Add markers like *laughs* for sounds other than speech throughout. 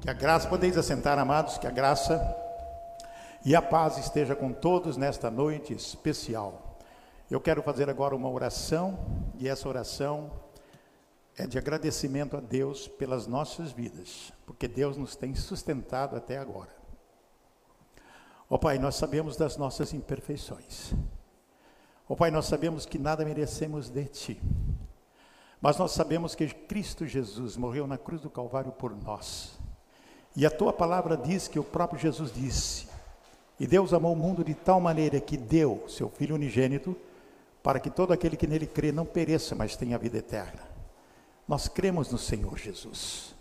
Que a graça, podeis assentar, amados, que a graça e a paz esteja com todos nesta noite especial. Eu quero fazer agora uma oração, e essa oração é de agradecimento a Deus pelas nossas vidas, porque Deus nos tem sustentado até agora. Ó oh, Pai, nós sabemos das nossas imperfeições. Ó oh, Pai, nós sabemos que nada merecemos de Ti. Mas nós sabemos que Cristo Jesus morreu na cruz do Calvário por nós. E a tua palavra diz que o próprio Jesus disse: E Deus amou o mundo de tal maneira que deu seu Filho unigênito, para que todo aquele que nele crê não pereça, mas tenha vida eterna. Nós cremos no Senhor Jesus.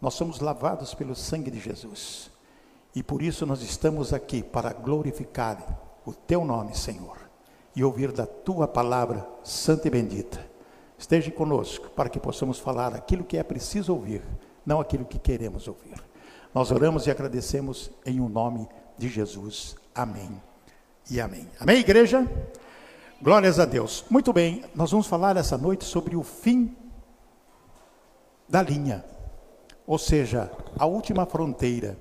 Nós somos lavados pelo sangue de Jesus. E por isso nós estamos aqui para glorificar o teu nome, Senhor, e ouvir da tua palavra santa e bendita. Esteja conosco para que possamos falar aquilo que é preciso ouvir, não aquilo que queremos ouvir. Nós oramos e agradecemos em o um nome de Jesus. Amém e amém. Amém, igreja? Glórias a Deus. Muito bem, nós vamos falar essa noite sobre o fim da linha, ou seja, a última fronteira.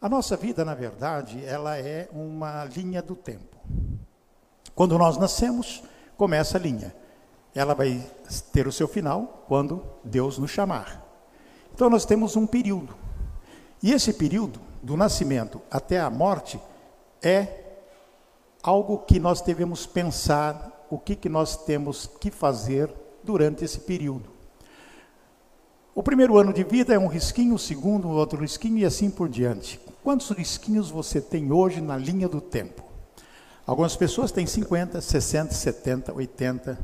A nossa vida, na verdade, ela é uma linha do tempo. Quando nós nascemos, começa a linha ela vai ter o seu final quando Deus nos chamar. Então nós temos um período. E esse período, do nascimento até a morte, é algo que nós devemos pensar o que, que nós temos que fazer durante esse período. O primeiro ano de vida é um risquinho, o segundo, outro risquinho e assim por diante. Quantos risquinhos você tem hoje na linha do tempo? Algumas pessoas têm 50, 60, 70, 80,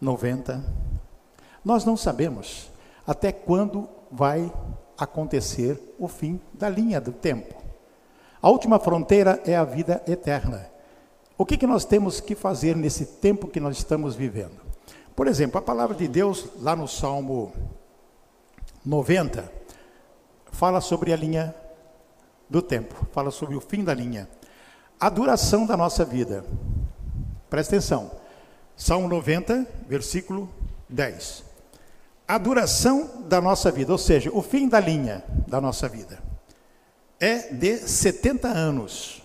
90. Nós não sabemos até quando vai acontecer o fim da linha do tempo. A última fronteira é a vida eterna. O que, que nós temos que fazer nesse tempo que nós estamos vivendo? Por exemplo, a palavra de Deus, lá no Salmo 90, fala sobre a linha do tempo, fala sobre o fim da linha. A duração da nossa vida. Presta atenção. Salmo 90, versículo 10. A duração da nossa vida, ou seja, o fim da linha da nossa vida, é de 70 anos.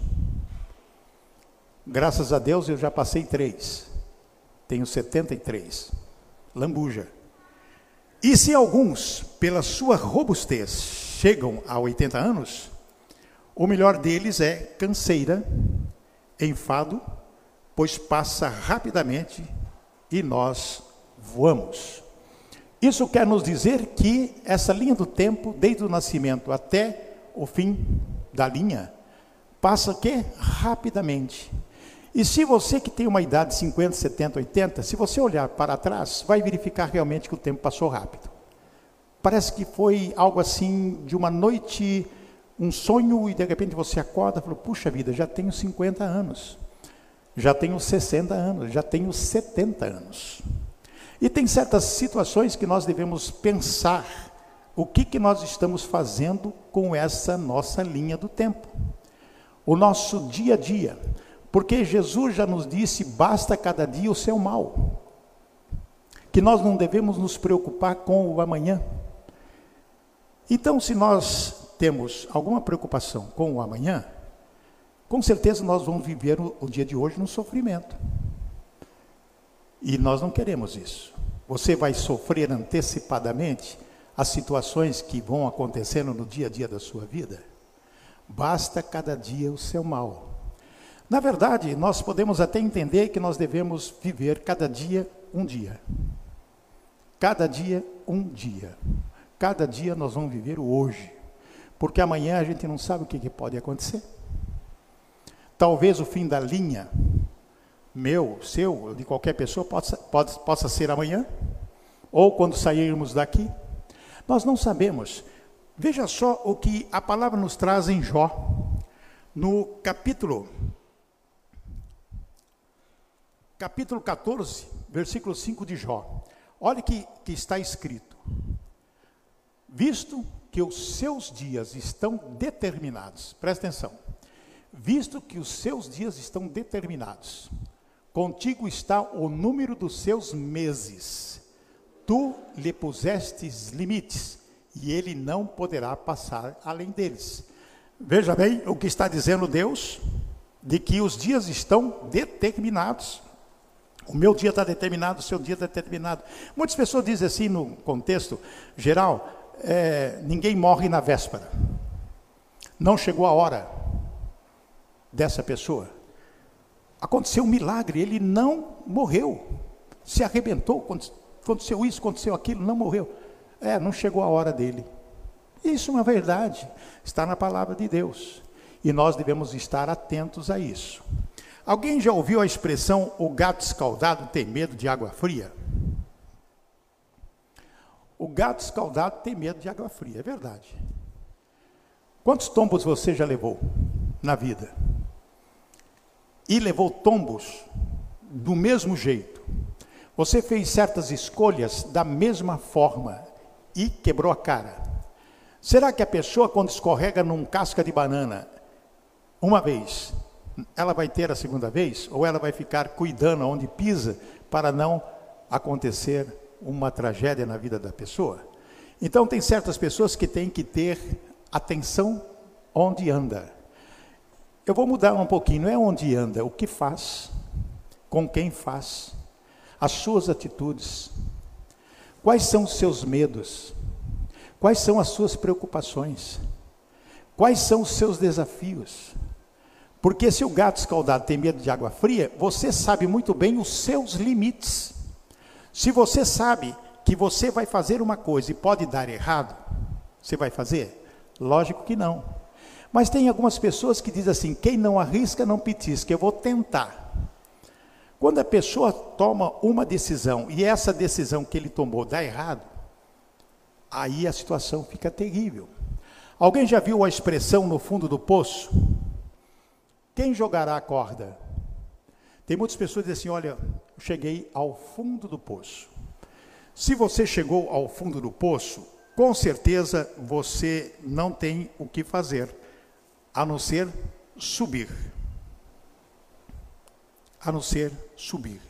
Graças a Deus eu já passei três. Tenho 73. Lambuja. E se alguns, pela sua robustez, chegam a 80 anos, o melhor deles é canseira, enfado, pois passa rapidamente e nós voamos. Isso quer nos dizer que essa linha do tempo, desde o nascimento até o fim da linha, passa o quê? Rapidamente. E se você que tem uma idade de 50, 70, 80, se você olhar para trás, vai verificar realmente que o tempo passou rápido. Parece que foi algo assim de uma noite, um sonho, e de repente você acorda e fala: Puxa vida, já tenho 50 anos já tenho 60 anos, já tenho 70 anos. E tem certas situações que nós devemos pensar o que, que nós estamos fazendo com essa nossa linha do tempo. O nosso dia a dia. Porque Jesus já nos disse: basta cada dia o seu mal. Que nós não devemos nos preocupar com o amanhã. Então, se nós temos alguma preocupação com o amanhã, com certeza nós vamos viver o, dia de hoje no sofrimento. E nós não queremos isso. Você vai sofrer antecipadamente as situações que vão acontecendo no dia a dia da sua vida? Basta cada dia o seu mal. Na verdade, nós podemos até entender que nós devemos viver cada dia um dia. Cada dia um dia. Cada dia nós vamos viver o hoje. Porque amanhã a gente não sabe o que, que pode acontecer. Talvez o fim da linha, meu, seu, de qualquer pessoa, possa, pode, possa ser amanhã, ou quando sairmos daqui. Nós não sabemos. Veja só o que a palavra nos traz em Jó, no capítulo, capítulo 14, versículo 5 de Jó. Olha que, que está escrito: Visto que os seus dias estão determinados, presta atenção visto que os seus dias estão determinados. Contigo está o número dos seus meses. Tu lhe pusestes limites e ele não poderá passar além deles. Veja bem o que está dizendo Deus, de que os dias estão determinados. O meu dia está determinado, o seu dia está determinado. Muitas pessoas dizem assim no contexto geral: é, ninguém morre na véspera. Não chegou a hora dessa pessoa. Aconteceu um milagre, ele não morreu. Se arrebentou, aconteceu isso, aconteceu aquilo, não morreu. É, não chegou a hora dele. Isso é uma verdade, está na palavra de Deus. E nós devemos estar atentos a isso. Alguém já ouviu a expressão o gato escaldado tem medo de água fria? O gato escaldado tem medo de água fria, é verdade. Quantos tombos você já levou na vida? E levou tombos do mesmo jeito. Você fez certas escolhas da mesma forma e quebrou a cara. Será que a pessoa, quando escorrega num casca de banana, uma vez, ela vai ter a segunda vez? Ou ela vai ficar cuidando onde pisa para não acontecer uma tragédia na vida da pessoa? Então, tem certas pessoas que têm que ter atenção onde anda. Eu vou mudar um pouquinho, não é onde anda, o que faz, com quem faz, as suas atitudes. Quais são os seus medos? Quais são as suas preocupações? Quais são os seus desafios? Porque se o gato escaldado tem medo de água fria, você sabe muito bem os seus limites. Se você sabe que você vai fazer uma coisa e pode dar errado, você vai fazer? Lógico que não. Mas tem algumas pessoas que dizem assim: quem não arrisca, não petisca, eu vou tentar. Quando a pessoa toma uma decisão e essa decisão que ele tomou dá errado, aí a situação fica terrível. Alguém já viu a expressão no fundo do poço? Quem jogará a corda? Tem muitas pessoas que dizem assim: olha, eu cheguei ao fundo do poço. Se você chegou ao fundo do poço, com certeza você não tem o que fazer a não ser subir a não ser subir.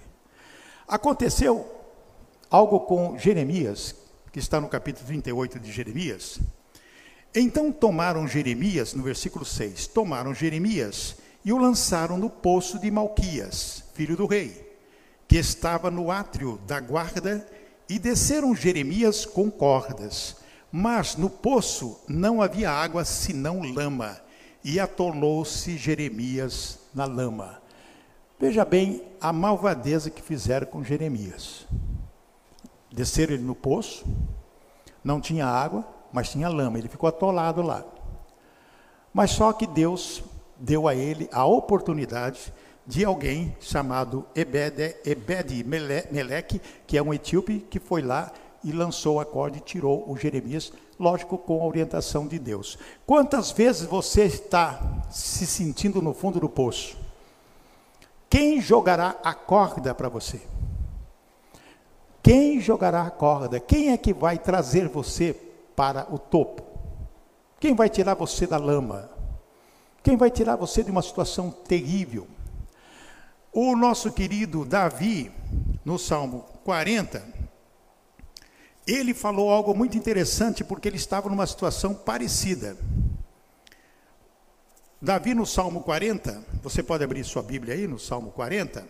Aconteceu algo com Jeremias, que está no capítulo 38 de Jeremias. Então tomaram Jeremias, no versículo 6, tomaram Jeremias e o lançaram no poço de Malquias, filho do rei, que estava no átrio da guarda, e desceram Jeremias com cordas. Mas no poço não havia água senão lama, e atolou-se Jeremias na lama. Veja bem a malvadeza que fizeram com Jeremias. Desceram ele no poço, não tinha água, mas tinha lama, ele ficou atolado lá. Mas só que Deus deu a ele a oportunidade de alguém chamado Ebed, Meleque, que é um etíope, que foi lá e lançou a corda e tirou o Jeremias, lógico, com a orientação de Deus. Quantas vezes você está se sentindo no fundo do poço? Quem jogará a corda para você? Quem jogará a corda? Quem é que vai trazer você para o topo? Quem vai tirar você da lama? Quem vai tirar você de uma situação terrível? O nosso querido Davi, no Salmo 40, ele falou algo muito interessante porque ele estava numa situação parecida. Davi no Salmo 40, você pode abrir sua Bíblia aí no Salmo 40,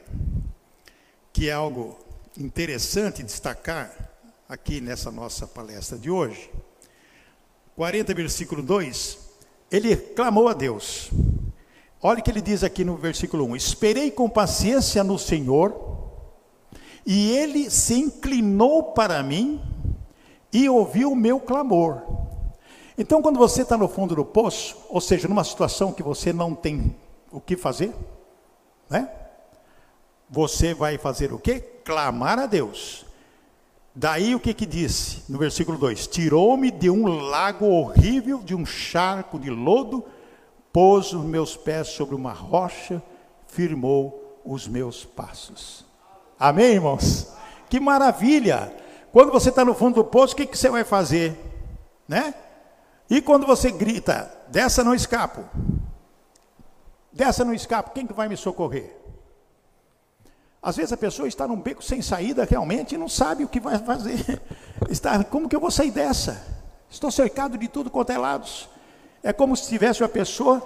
que é algo interessante destacar aqui nessa nossa palestra de hoje. 40, versículo 2, ele clamou a Deus. Olha o que ele diz aqui no versículo 1: Esperei com paciência no Senhor, e ele se inclinou para mim e ouviu o meu clamor. Então, quando você está no fundo do poço, ou seja, numa situação que você não tem o que fazer, né? Você vai fazer o quê? Clamar a Deus. Daí o que que disse no versículo 2: Tirou-me de um lago horrível, de um charco de lodo, pôs os meus pés sobre uma rocha, firmou os meus passos. Amém, irmãos? Que maravilha! Quando você está no fundo do poço, o que, que você vai fazer? Né? E quando você grita, dessa não escapo, dessa não escapo, quem que vai me socorrer? Às vezes a pessoa está num beco sem saída realmente e não sabe o que vai fazer. *laughs* Está, como que eu vou sair dessa? Estou cercado de tudo quanto é lados. É como se tivesse uma pessoa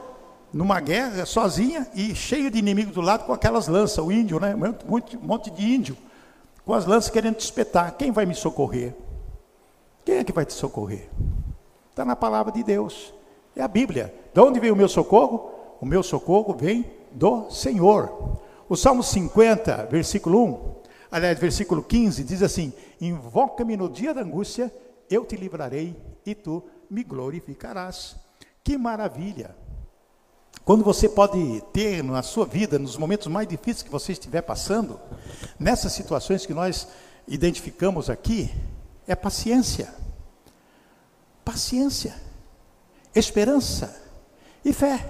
numa guerra sozinha e cheio de inimigos do lado com aquelas lanças, o índio, né? Um monte de índio com as lanças querendo te espetar. Quem vai me socorrer? Quem é que vai te socorrer? Está na palavra de Deus. É a Bíblia. De onde vem o meu socorro? O meu socorro vem do Senhor. O Salmo 50, versículo 1, aliás, versículo 15, diz assim: Invoca-me no dia da angústia, eu te livrarei e tu me glorificarás. Que maravilha! Quando você pode ter na sua vida, nos momentos mais difíceis que você estiver passando, nessas situações que nós identificamos aqui, é paciência. Paciência, esperança e fé.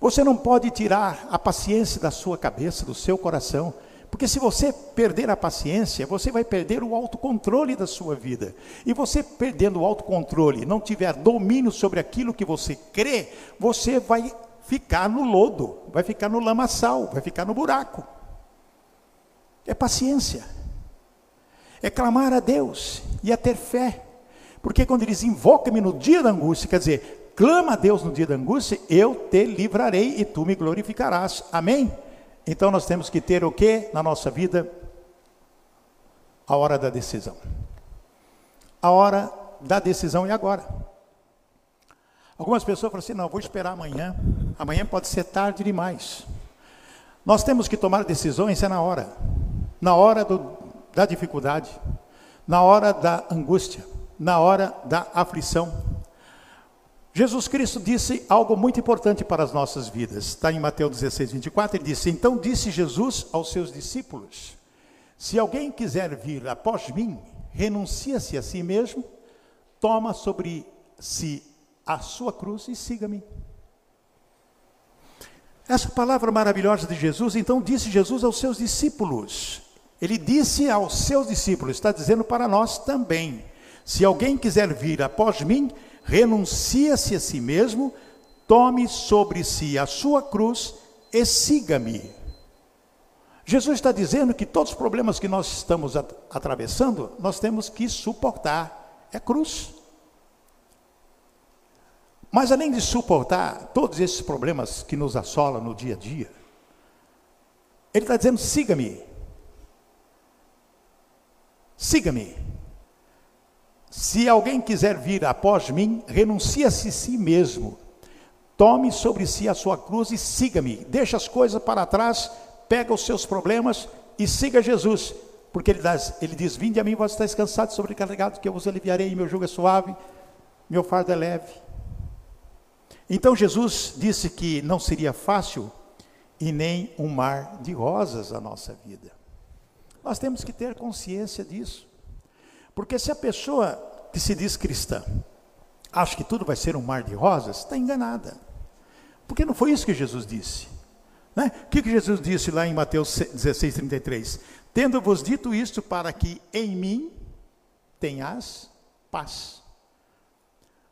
Você não pode tirar a paciência da sua cabeça, do seu coração, porque se você perder a paciência, você vai perder o autocontrole da sua vida. E você perdendo o autocontrole, não tiver domínio sobre aquilo que você crê, você vai ficar no lodo, vai ficar no lamaçal, vai ficar no buraco. É paciência. É clamar a Deus e a ter fé. Porque quando ele diz invoca-me no dia da angústia, quer dizer, clama a Deus no dia da angústia, eu te livrarei e tu me glorificarás. Amém? Então nós temos que ter o que na nossa vida? A hora da decisão. A hora da decisão é agora. Algumas pessoas falam assim: não, vou esperar amanhã. Amanhã pode ser tarde demais. Nós temos que tomar decisões é na hora, na hora do, da dificuldade, na hora da angústia, na hora da aflição. Jesus Cristo disse algo muito importante para as nossas vidas. Está em Mateus 16, 24, ele disse: Então disse Jesus aos seus discípulos: Se alguém quiser vir após mim, renuncia-se a si mesmo, toma sobre si a sua cruz e siga-me. Essa palavra maravilhosa de Jesus, então disse Jesus aos seus discípulos. Ele disse aos seus discípulos, está dizendo para nós também: se alguém quiser vir após mim, renuncia-se a si mesmo, tome sobre si a sua cruz e siga-me. Jesus está dizendo que todos os problemas que nós estamos atravessando, nós temos que suportar. É cruz. Mas além de suportar todos esses problemas que nos assolam no dia a dia, ele está dizendo: siga-me. Siga-me. Se alguém quiser vir após mim, renuncie-se a si mesmo. Tome sobre si a sua cruz e siga-me. Deixa as coisas para trás, pega os seus problemas e siga Jesus. Porque ele, diz, ele diz: Vinde a mim, vós estáis cansados e sobrecarregados, que eu vos aliviarei, meu jugo é suave, meu fardo é leve. Então Jesus disse que não seria fácil e nem um mar de rosas a nossa vida. Nós temos que ter consciência disso. Porque se a pessoa que se diz cristã acha que tudo vai ser um mar de rosas, está enganada. Porque não foi isso que Jesus disse. Né? O que, que Jesus disse lá em Mateus 16, 33? Tendo-vos dito isto para que em mim tenhas paz.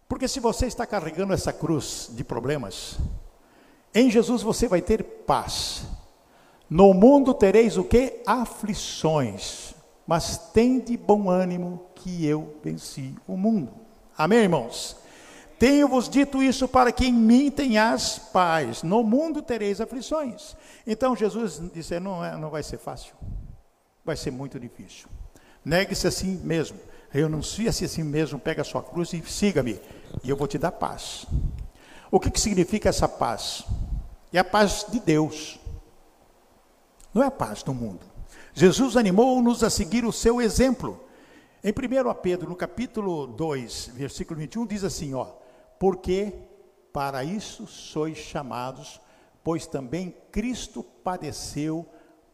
Porque se você está carregando essa cruz de problemas, em Jesus você vai ter paz. No mundo tereis o que? Aflições. Mas tem de bom ânimo que eu venci o mundo. Amém, irmãos? Tenho-vos dito isso para que em mim tenhas paz. No mundo tereis aflições. Então Jesus disse: não, é, não vai ser fácil. Vai ser muito difícil. Negue-se assim mesmo. Renuncie-se a si mesmo, pega a sua cruz e siga-me e eu vou te dar paz. O que, que significa essa paz? É a paz de Deus, não é a paz do mundo. Jesus animou-nos a seguir o seu exemplo. Em 1 Pedro, no capítulo 2, versículo 21, diz assim: ó, porque para isso sois chamados, pois também Cristo padeceu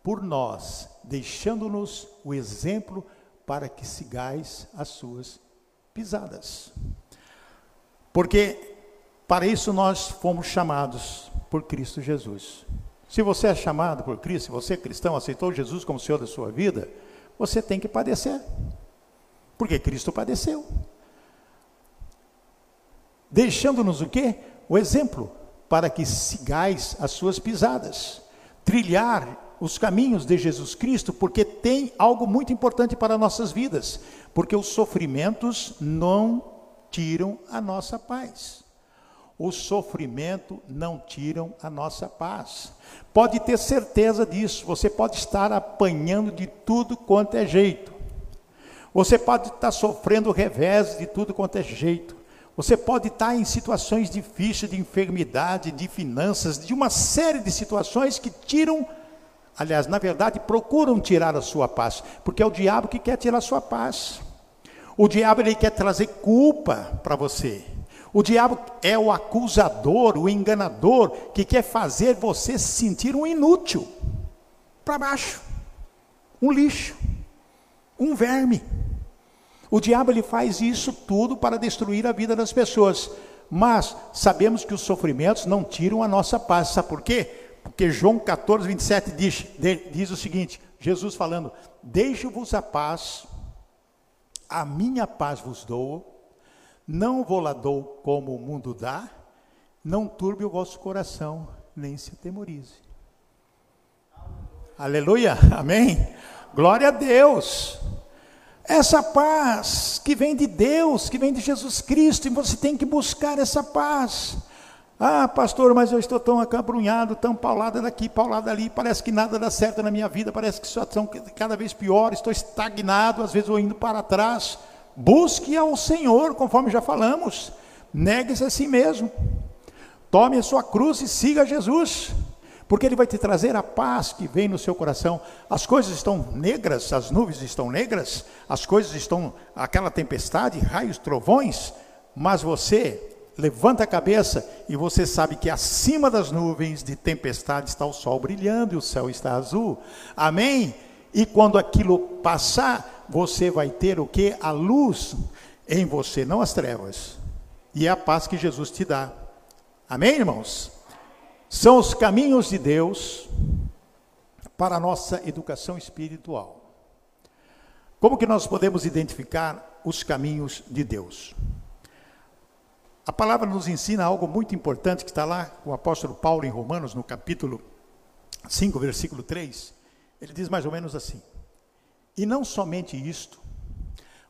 por nós, deixando-nos o exemplo para que sigais as suas pisadas. Porque para isso nós fomos chamados por Cristo Jesus. Se você é chamado por Cristo, se você é cristão, aceitou Jesus como Senhor da sua vida, você tem que padecer. Porque Cristo padeceu. Deixando-nos o quê? O exemplo, para que sigais as suas pisadas. Trilhar os caminhos de Jesus Cristo, porque tem algo muito importante para nossas vidas. Porque os sofrimentos não tiram a nossa paz. O sofrimento não tiram a nossa paz. Pode ter certeza disso. Você pode estar apanhando de tudo quanto é jeito. Você pode estar sofrendo revés de tudo quanto é jeito. Você pode estar em situações difíceis de enfermidade, de finanças, de uma série de situações que tiram, aliás, na verdade, procuram tirar a sua paz, porque é o diabo que quer tirar a sua paz. O diabo ele quer trazer culpa para você. O diabo é o acusador, o enganador, que quer fazer você se sentir um inútil, para baixo, um lixo, um verme. O diabo ele faz isso tudo para destruir a vida das pessoas. Mas sabemos que os sofrimentos não tiram a nossa paz. Sabe por quê? Porque João 14, 27 diz, diz o seguinte: Jesus falando: Deixo-vos a paz, a minha paz vos dou, não vou lá dou como o mundo dá, não turbe o vosso coração, nem se atemorize. Aleluia, amém? Glória a Deus. Essa paz que vem de Deus, que vem de Jesus Cristo, e você tem que buscar essa paz. Ah, pastor, mas eu estou tão acabrunhado, tão paulado daqui, paulado ali, parece que nada dá certo na minha vida, parece que a situação cada vez pior, estou estagnado, às vezes vou indo para trás. Busque ao Senhor, conforme já falamos. Negue-se a si mesmo. Tome a sua cruz e siga Jesus porque Ele vai te trazer a paz que vem no seu coração. As coisas estão negras, as nuvens estão negras, as coisas estão, aquela tempestade, raios, trovões, mas você levanta a cabeça e você sabe que acima das nuvens de tempestade está o sol brilhando e o céu está azul. Amém? E quando aquilo passar, você vai ter o que? A luz em você, não as trevas. E é a paz que Jesus te dá. Amém, irmãos? são os caminhos de Deus para a nossa educação espiritual. Como que nós podemos identificar os caminhos de Deus? A palavra nos ensina algo muito importante que está lá o apóstolo Paulo em Romanos, no capítulo 5, versículo 3. Ele diz mais ou menos assim: E não somente isto,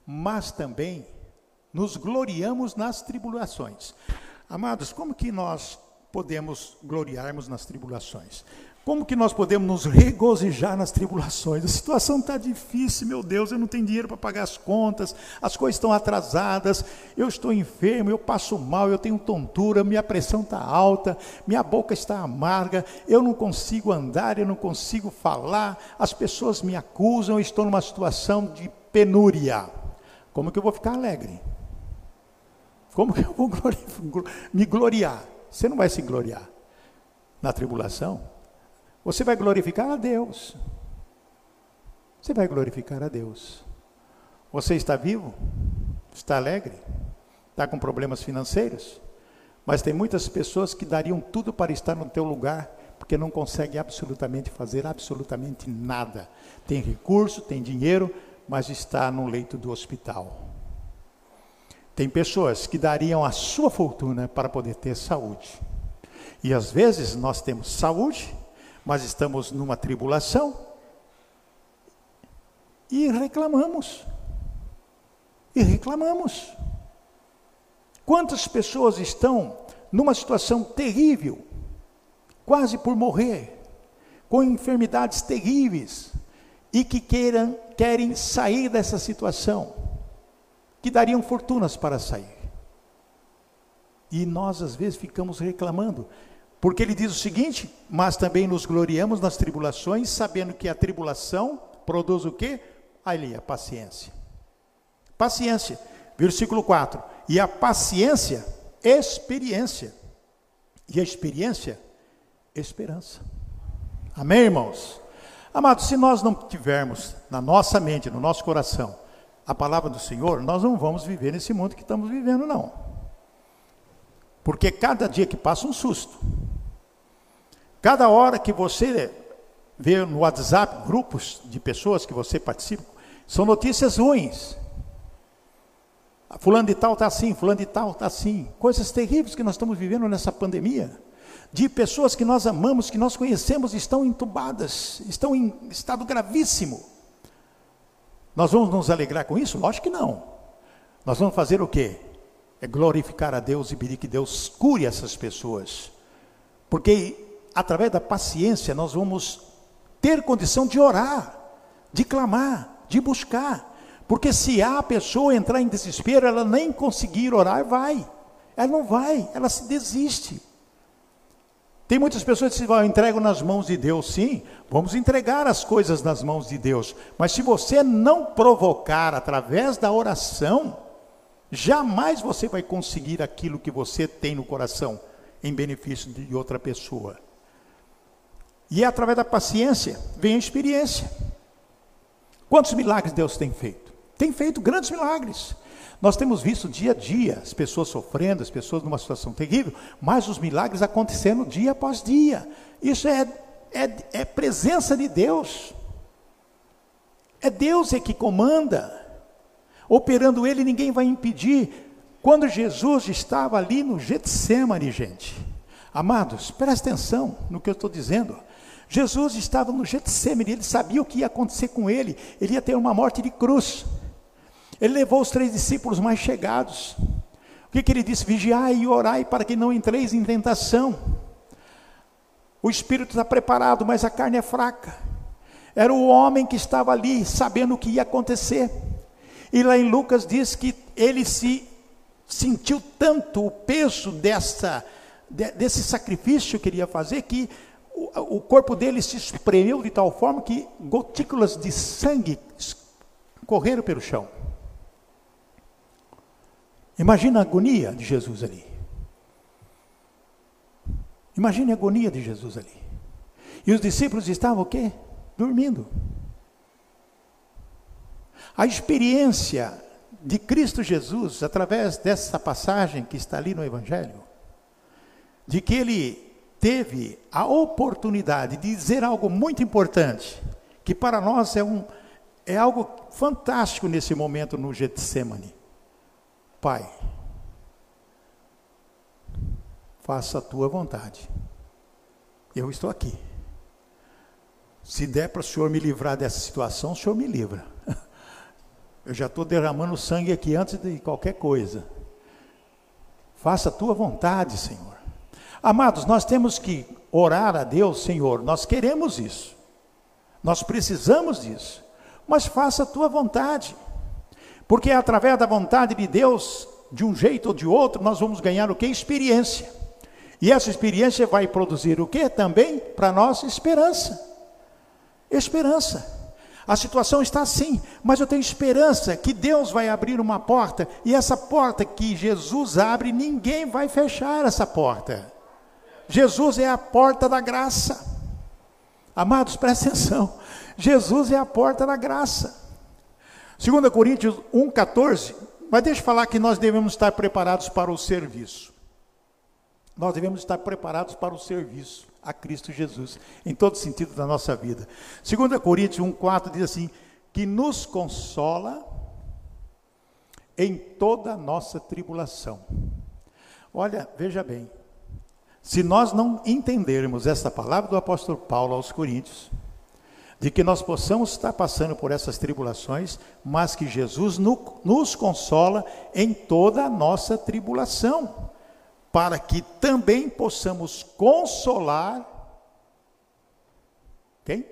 mas também nos gloriamos nas tribulações. Amados, como que nós podemos gloriarmos nas tribulações? Como que nós podemos nos regozijar nas tribulações? A situação está difícil, meu Deus, eu não tenho dinheiro para pagar as contas, as coisas estão atrasadas, eu estou enfermo, eu passo mal, eu tenho tontura, minha pressão está alta, minha boca está amarga, eu não consigo andar, eu não consigo falar, as pessoas me acusam, eu estou numa situação de penúria. Como que eu vou ficar alegre? Como que eu vou me gloriar? Você não vai se gloriar na tribulação. Você vai glorificar a Deus. Você vai glorificar a Deus. Você está vivo? Está alegre? Está com problemas financeiros? Mas tem muitas pessoas que dariam tudo para estar no teu lugar, porque não conseguem absolutamente fazer absolutamente nada. Tem recurso, tem dinheiro, mas está no leito do hospital. Tem pessoas que dariam a sua fortuna para poder ter saúde. E às vezes nós temos saúde, mas estamos numa tribulação e reclamamos. E reclamamos. Quantas pessoas estão numa situação terrível, quase por morrer, com enfermidades terríveis, e que queiram, querem sair dessa situação? que dariam fortunas para sair. E nós, às vezes, ficamos reclamando, porque ele diz o seguinte: Mas também nos gloriamos nas tribulações, sabendo que a tribulação produz o quê? Ali, a paciência. Paciência, versículo 4: E a paciência, experiência, e a experiência, esperança. Amém, irmãos? Amados, se nós não tivermos na nossa mente, no nosso coração, a palavra do Senhor, nós não vamos viver nesse mundo que estamos vivendo, não. Porque cada dia que passa um susto. Cada hora que você vê no WhatsApp grupos de pessoas que você participa, são notícias ruins. Fulano de tal está assim, fulano de tal está assim. Coisas terríveis que nós estamos vivendo nessa pandemia. De pessoas que nós amamos, que nós conhecemos, estão entubadas, estão em estado gravíssimo. Nós vamos nos alegrar com isso? Lógico que não. Nós vamos fazer o quê? é glorificar a Deus e pedir que Deus cure essas pessoas. Porque através da paciência nós vamos ter condição de orar, de clamar, de buscar. Porque se a pessoa entrar em desespero, ela nem conseguir orar, vai. Ela não vai, ela se desiste. Tem muitas pessoas que dizem, eu entrego nas mãos de Deus. Sim, vamos entregar as coisas nas mãos de Deus. Mas se você não provocar através da oração, jamais você vai conseguir aquilo que você tem no coração em benefício de outra pessoa. E é através da paciência vem a experiência. Quantos milagres Deus tem feito? Tem feito grandes milagres. Nós temos visto dia a dia as pessoas sofrendo, as pessoas numa situação terrível, mas os milagres acontecendo dia após dia. Isso é, é, é presença de Deus. É Deus é que comanda. Operando Ele, ninguém vai impedir. Quando Jesus estava ali no Getsemane, gente, amados, presta atenção no que eu estou dizendo. Jesus estava no Getsemane, ele sabia o que ia acontecer com ele, ele ia ter uma morte de cruz. Ele levou os três discípulos mais chegados. O que, que ele disse? Vigiai e orai para que não entreis em tentação. O espírito está preparado, mas a carne é fraca. Era o homem que estava ali, sabendo o que ia acontecer. E lá em Lucas diz que ele se sentiu tanto o peso dessa, desse sacrifício que ele ia fazer, que o, corpo dele se espremeu de tal forma que gotículas de sangue correram pelo chão. Imagina a agonia de Jesus ali. Imagine a agonia de Jesus ali. E os discípulos estavam o quê? Dormindo. A experiência de Cristo Jesus, através dessa passagem que está ali no Evangelho, de que ele teve a oportunidade de dizer algo muito importante, que para nós é, um, é algo fantástico nesse momento no Getsemane. Pai, faça a tua vontade. Eu estou aqui. Se der para o Senhor me livrar dessa situação, o Senhor me livra. *laughs* Eu já estou derramando sangue aqui antes de qualquer coisa. Faça a tua vontade, Senhor. Amados, nós temos que orar a Deus, Senhor. Nós queremos isso. Nós precisamos disso. Mas faça a tua vontade. Porque é através da vontade de Deus, de um jeito ou de outro, nós vamos ganhar o que? Experiência. E essa experiência vai produzir o que também? Para nós, esperança. Esperança. A situação está assim, mas eu tenho esperança que Deus vai abrir uma porta, e essa porta que Jesus abre, ninguém vai fechar essa porta. Jesus é a porta da graça. Amados, presta atenção. Jesus é a porta da graça. 2 Coríntios 1,14, mas deixa eu falar que nós devemos estar preparados para o serviço. Nós devemos estar preparados para o serviço a Cristo Jesus, em todo sentido da nossa vida. 2 Coríntios 1,4 diz assim: que nos consola em toda a nossa tribulação. Olha, veja bem, se nós não entendermos essa palavra do apóstolo Paulo aos Coríntios, de que nós possamos estar passando por essas tribulações, mas que Jesus no, nos consola em toda a nossa tribulação, para que também possamos consolar quem?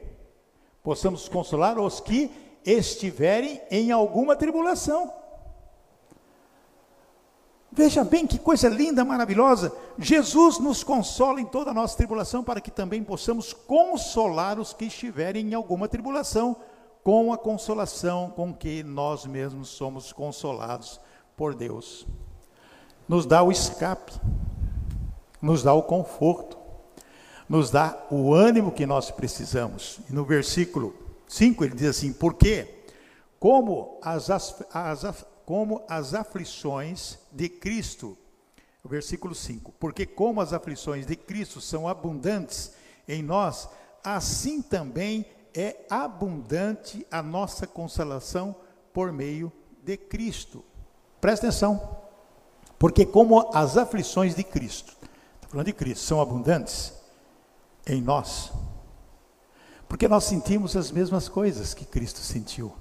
Possamos consolar os que estiverem em alguma tribulação. Veja bem que coisa linda, maravilhosa. Jesus nos consola em toda a nossa tribulação para que também possamos consolar os que estiverem em alguma tribulação, com a consolação com que nós mesmos somos consolados por Deus. Nos dá o escape, nos dá o conforto, nos dá o ânimo que nós precisamos. E no versículo 5 ele diz assim: Porque, como as, as, como as aflições de Cristo. Versículo 5: Porque como as aflições de Cristo são abundantes em nós, assim também é abundante a nossa consolação por meio de Cristo. Presta atenção. Porque como as aflições de Cristo, está falando de Cristo, são abundantes em nós, porque nós sentimos as mesmas coisas que Cristo sentiu.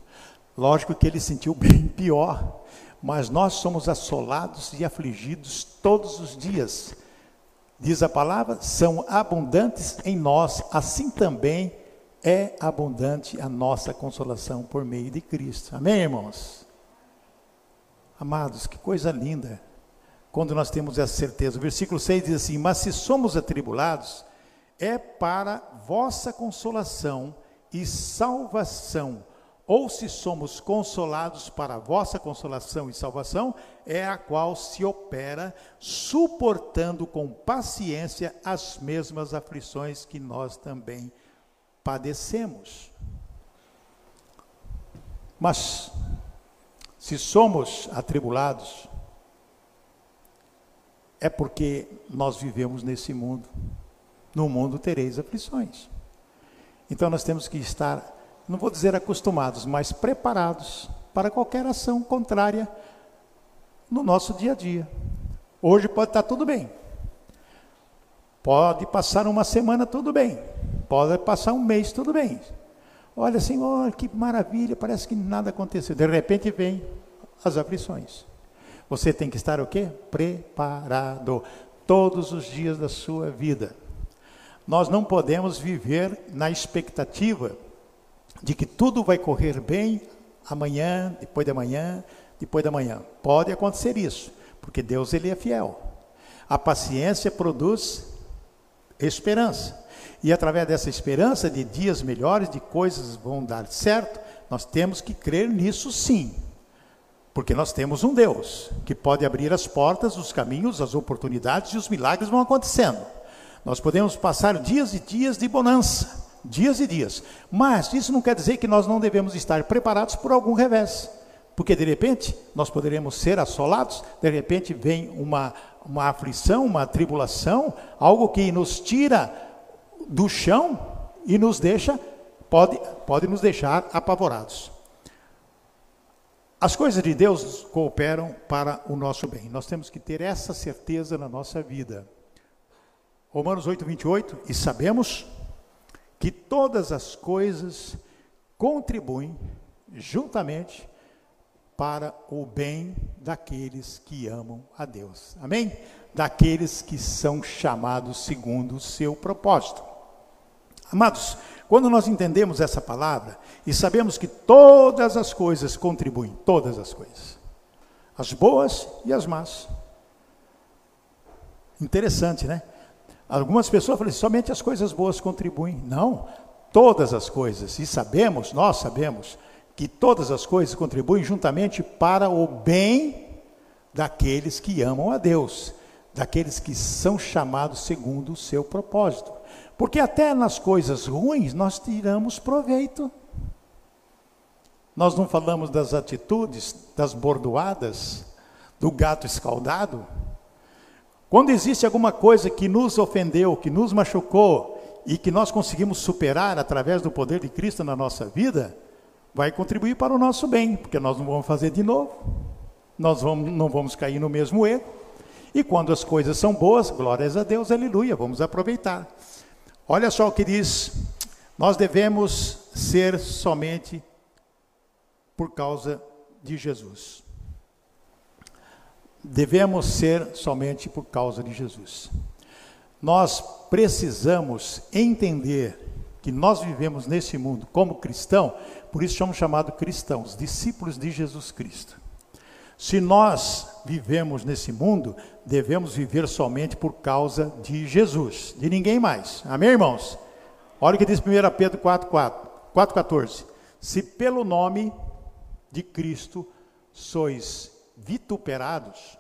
Lógico que ele sentiu bem pior, mas nós somos assolados e afligidos todos os dias. Diz a palavra, são abundantes em nós, assim também é abundante a nossa consolação por meio de Cristo. Amém, irmãos? Amados, que coisa linda quando nós temos essa certeza. O versículo 6 diz assim: Mas se somos atribulados, é para vossa consolação e salvação. Ou se somos consolados para a vossa consolação e salvação, é a qual se opera, suportando com paciência as mesmas aflições que nós também padecemos. Mas, se somos atribulados, é porque nós vivemos nesse mundo. No mundo tereis aflições. Então nós temos que estar, não vou dizer acostumados, mas preparados para qualquer ação contrária no nosso dia a dia. Hoje pode estar tudo bem. Pode passar uma semana tudo bem. Pode passar um mês tudo bem. Olha oh, que maravilha, parece que nada aconteceu. De repente vem as aflições. Você tem que estar o quê? Preparado todos os dias da sua vida. Nós não podemos viver na expectativa de que tudo vai correr bem amanhã, depois de amanhã, depois da manhã. Pode acontecer isso, porque Deus ele é fiel. A paciência produz esperança. E através dessa esperança de dias melhores, de coisas vão dar certo, nós temos que crer nisso sim. Porque nós temos um Deus que pode abrir as portas, os caminhos, as oportunidades e os milagres vão acontecendo. Nós podemos passar dias e dias de bonança, dias e dias. Mas isso não quer dizer que nós não devemos estar preparados por algum revés. Porque de repente nós poderemos ser assolados, de repente vem uma, uma aflição, uma tribulação, algo que nos tira do chão e nos deixa, pode, pode nos deixar apavorados. As coisas de Deus cooperam para o nosso bem. Nós temos que ter essa certeza na nossa vida. Romanos 8, 28, e sabemos que todas as coisas contribuem juntamente para o bem daqueles que amam a Deus. Amém? Daqueles que são chamados segundo o seu propósito. Amados, quando nós entendemos essa palavra e sabemos que todas as coisas contribuem, todas as coisas, as boas e as más. Interessante, né? Algumas pessoas falam, somente as coisas boas contribuem. Não, todas as coisas. E sabemos, nós sabemos, que todas as coisas contribuem juntamente para o bem daqueles que amam a Deus, daqueles que são chamados segundo o seu propósito. Porque até nas coisas ruins nós tiramos proveito. Nós não falamos das atitudes, das bordoadas, do gato escaldado. Quando existe alguma coisa que nos ofendeu, que nos machucou e que nós conseguimos superar através do poder de Cristo na nossa vida, vai contribuir para o nosso bem, porque nós não vamos fazer de novo, nós vamos, não vamos cair no mesmo erro. E quando as coisas são boas, glórias a Deus, aleluia, vamos aproveitar. Olha só o que diz: nós devemos ser somente por causa de Jesus. Devemos ser somente por causa de Jesus. Nós precisamos entender que nós vivemos nesse mundo como cristão, por isso somos chamados cristãos, discípulos de Jesus Cristo. Se nós vivemos nesse mundo, devemos viver somente por causa de Jesus, de ninguém mais. Amém, irmãos? Olha o que diz 1 Pedro 4,14. Se pelo nome de Cristo sois vituperados,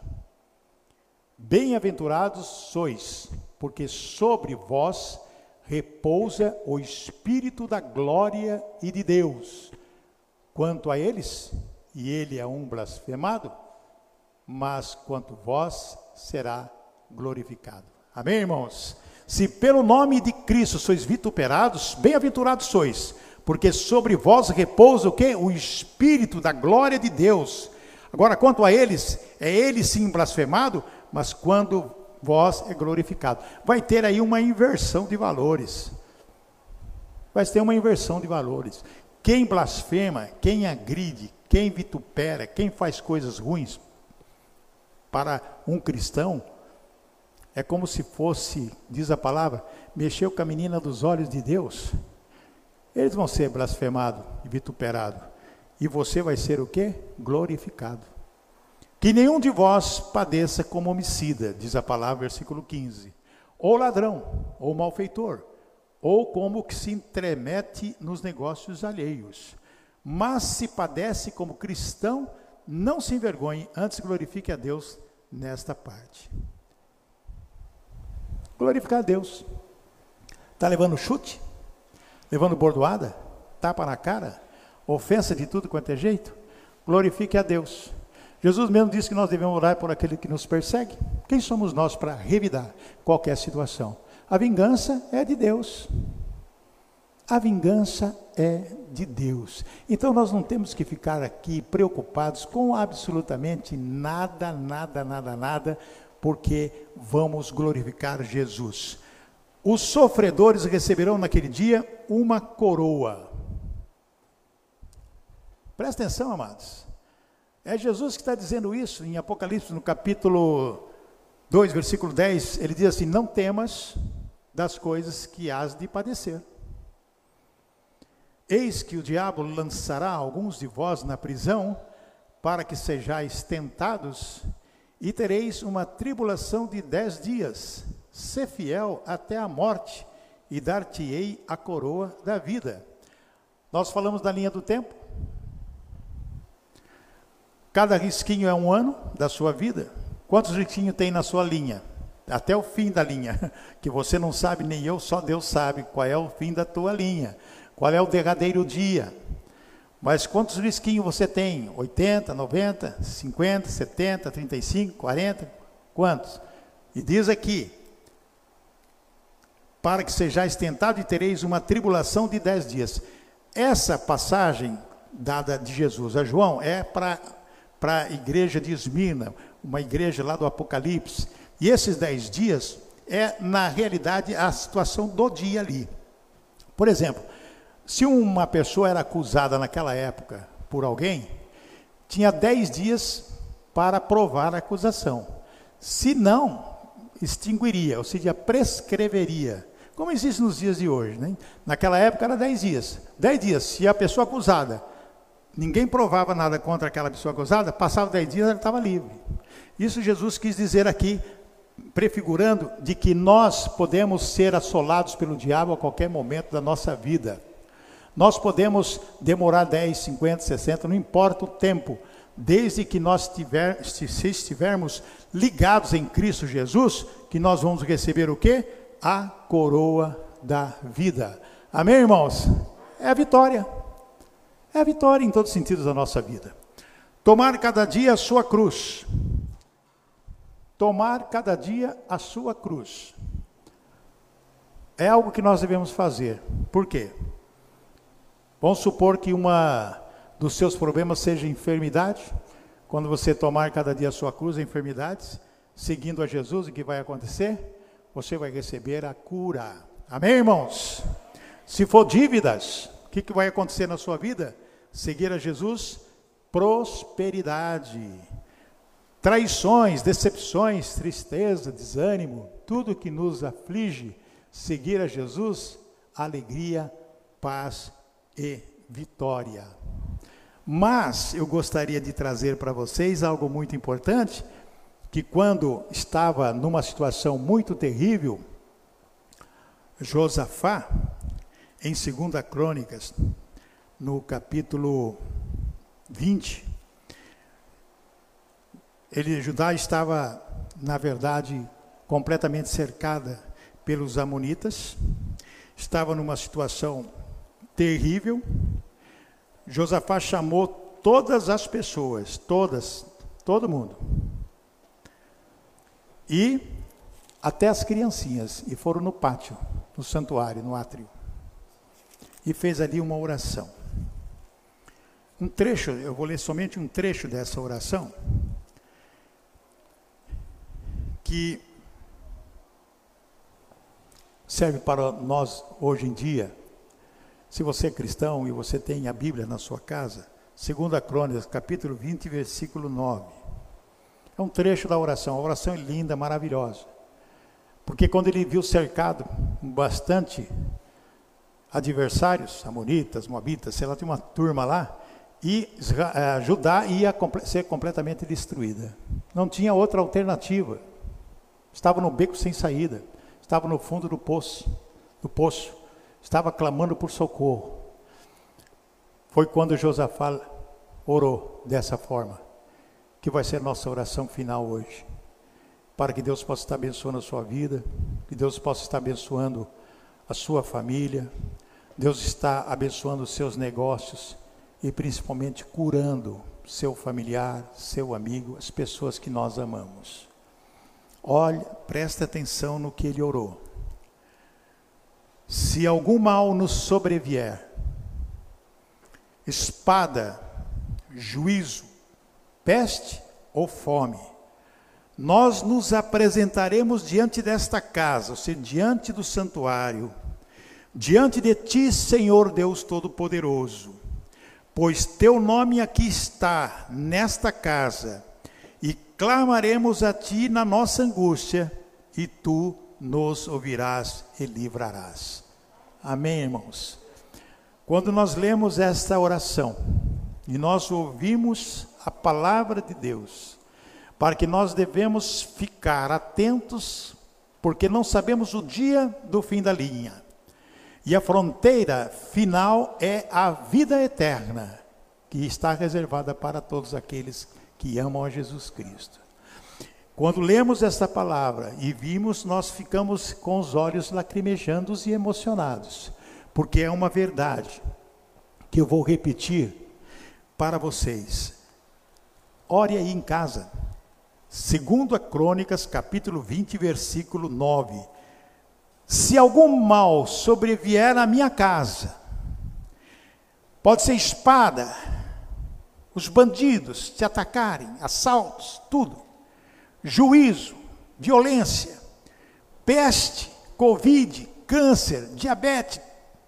bem-aventurados sois, porque sobre vós repousa o Espírito da glória e de Deus. Quanto a eles, e ele é um blasfemado, mas quanto vós será glorificado. Amém, irmãos? Se pelo nome de Cristo sois vituperados, bem-aventurados sois, porque sobre vós repousa o que? O Espírito da glória de Deus. Agora, quanto a eles, é ele sim blasfemado, mas quando vós é glorificado. Vai ter aí uma inversão de valores. Vai ter uma inversão de valores. Quem blasfema, quem agride, quem vitupera, quem faz coisas ruins para um cristão, é como se fosse, diz a palavra, mexeu com a menina dos olhos de Deus. Eles vão ser blasfemados e vituperados. E você vai ser o quê? Glorificado. Que nenhum de vós padeça como homicida, diz a palavra, versículo 15. Ou ladrão, ou malfeitor, ou como que se entremete nos negócios alheios. Mas se padece como cristão, não se envergonhe, antes glorifique a Deus nesta parte. Glorificar a Deus. Está levando chute? Levando bordoada? Tapa na cara? Ofensa de tudo quanto é jeito? Glorifique a Deus. Jesus mesmo disse que nós devemos orar por aquele que nos persegue. Quem somos nós para revidar qualquer situação? A vingança é de Deus. A vingança é de Deus. Então nós não temos que ficar aqui preocupados com absolutamente nada, nada, nada, nada, porque vamos glorificar Jesus. Os sofredores receberão naquele dia uma coroa. Presta atenção, amados. É Jesus que está dizendo isso em Apocalipse, no capítulo 2, versículo 10. Ele diz assim: Não temas das coisas que hás de padecer. Eis que o diabo lançará alguns de vós na prisão, para que sejais tentados, e tereis uma tribulação de dez dias. Sê fiel até a morte, e dar-te-ei a coroa da vida. Nós falamos da linha do tempo. Cada risquinho é um ano da sua vida. Quantos risquinhos tem na sua linha? até o fim da linha, *laughs* que você não sabe, nem eu, só Deus sabe qual é o fim da tua linha, qual é o derradeiro dia. Mas quantos risquinhos você tem? 80, 90, 50, 70, 35, 40? Quantos? E diz aqui: para que sejais tentado e tereis uma tribulação de dez dias. Essa passagem dada de Jesus a João é para a igreja de Esmirna, uma igreja lá do Apocalipse e esses dez dias é, na realidade, a situação do dia ali. Por exemplo, se uma pessoa era acusada naquela época por alguém, tinha dez dias para provar a acusação. Se não, extinguiria, ou seja, prescreveria. Como existe nos dias de hoje. Né? Naquela época era dez dias. Dez dias, se a pessoa acusada, ninguém provava nada contra aquela pessoa acusada, passava dez dias, ela estava livre. Isso Jesus quis dizer aqui prefigurando de que nós podemos ser assolados pelo diabo a qualquer momento da nossa vida. Nós podemos demorar 10, 50, 60, não importa o tempo, desde que nós tiver, se estivermos ligados em Cristo Jesus, que nós vamos receber o que? A coroa da vida. Amém, irmãos? É a vitória. É a vitória em todos os sentidos da nossa vida. Tomar cada dia a sua cruz tomar cada dia a sua cruz. É algo que nós devemos fazer. Por quê? Vamos supor que uma dos seus problemas seja enfermidade. Quando você tomar cada dia a sua cruz, enfermidades, seguindo a Jesus, o que vai acontecer? Você vai receber a cura. Amém, irmãos? Se for dívidas, o que, que vai acontecer na sua vida? Seguir a Jesus, prosperidade. Traições, decepções, tristeza, desânimo, tudo que nos aflige, seguir a Jesus, alegria, paz e vitória. Mas eu gostaria de trazer para vocês algo muito importante, que quando estava numa situação muito terrível, Josafá, em 2 Crônicas, no capítulo 20, ele, Judá estava, na verdade, completamente cercada pelos amonitas, estava numa situação terrível. Josafá chamou todas as pessoas, todas, todo mundo. E até as criancinhas, e foram no pátio, no santuário, no átrio. E fez ali uma oração. Um trecho, eu vou ler somente um trecho dessa oração que serve para nós hoje em dia, Se você é cristão e você tem a Bíblia na sua casa, 2 Crônicas, capítulo 20, versículo 9. É um trecho da oração, a oração é linda, maravilhosa. Porque quando ele viu cercado bastante adversários, amonitas, moabitas, sei lá, tinha uma turma lá, e uh, Judá ia ser completamente destruída. Não tinha outra alternativa. Estava no beco sem saída, estava no fundo do poço, do poço, estava clamando por socorro. Foi quando Josafá orou dessa forma, que vai ser nossa oração final hoje. Para que Deus possa estar abençoando a sua vida, que Deus possa estar abençoando a sua família, Deus está abençoando os seus negócios e principalmente curando seu familiar, seu amigo, as pessoas que nós amamos. Olha, presta atenção no que ele orou. Se algum mal nos sobrevier, espada, juízo, peste ou fome, nós nos apresentaremos diante desta casa, ou seja, diante do santuário, diante de ti, Senhor Deus Todo-Poderoso, pois teu nome aqui está, nesta casa, e clamaremos a ti na nossa angústia, e tu nos ouvirás e livrarás. Amém, irmãos? Quando nós lemos esta oração e nós ouvimos a palavra de Deus, para que nós devemos ficar atentos, porque não sabemos o dia do fim da linha. E a fronteira final é a vida eterna, que está reservada para todos aqueles que amam a Jesus Cristo. Quando lemos essa palavra e vimos, nós ficamos com os olhos lacrimejando e emocionados, porque é uma verdade que eu vou repetir para vocês. Ore aí em casa. Segundo a Crônicas, capítulo 20, versículo 9 se algum mal sobrevier à minha casa, pode ser espada, os bandidos te atacarem, assaltos, tudo, juízo, violência, peste, covid, câncer, diabetes,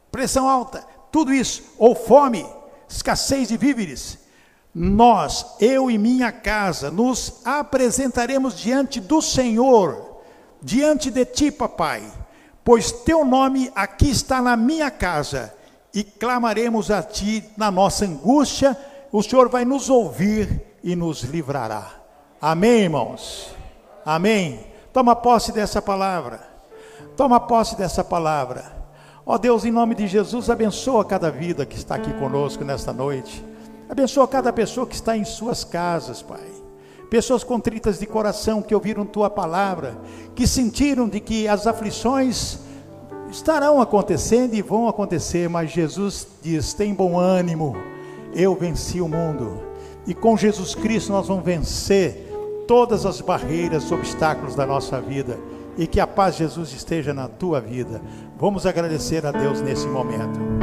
pressão alta, tudo isso, ou fome, escassez de víveres, nós, eu e minha casa, nos apresentaremos diante do Senhor, diante de ti, papai pois teu nome aqui está na minha casa, e clamaremos a ti na nossa angústia, o Senhor vai nos ouvir e nos livrará. Amém, irmãos? Amém. Toma posse dessa palavra. Toma posse dessa palavra. Ó Deus, em nome de Jesus, abençoa cada vida que está aqui conosco nesta noite. Abençoa cada pessoa que está em suas casas, Pai pessoas contritas de coração que ouviram tua palavra, que sentiram de que as aflições estarão acontecendo e vão acontecer, mas Jesus diz: tem bom ânimo, eu venci o mundo, e com Jesus Cristo nós vamos vencer todas as barreiras, obstáculos da nossa vida, e que a paz de Jesus esteja na tua vida. Vamos agradecer a Deus nesse momento.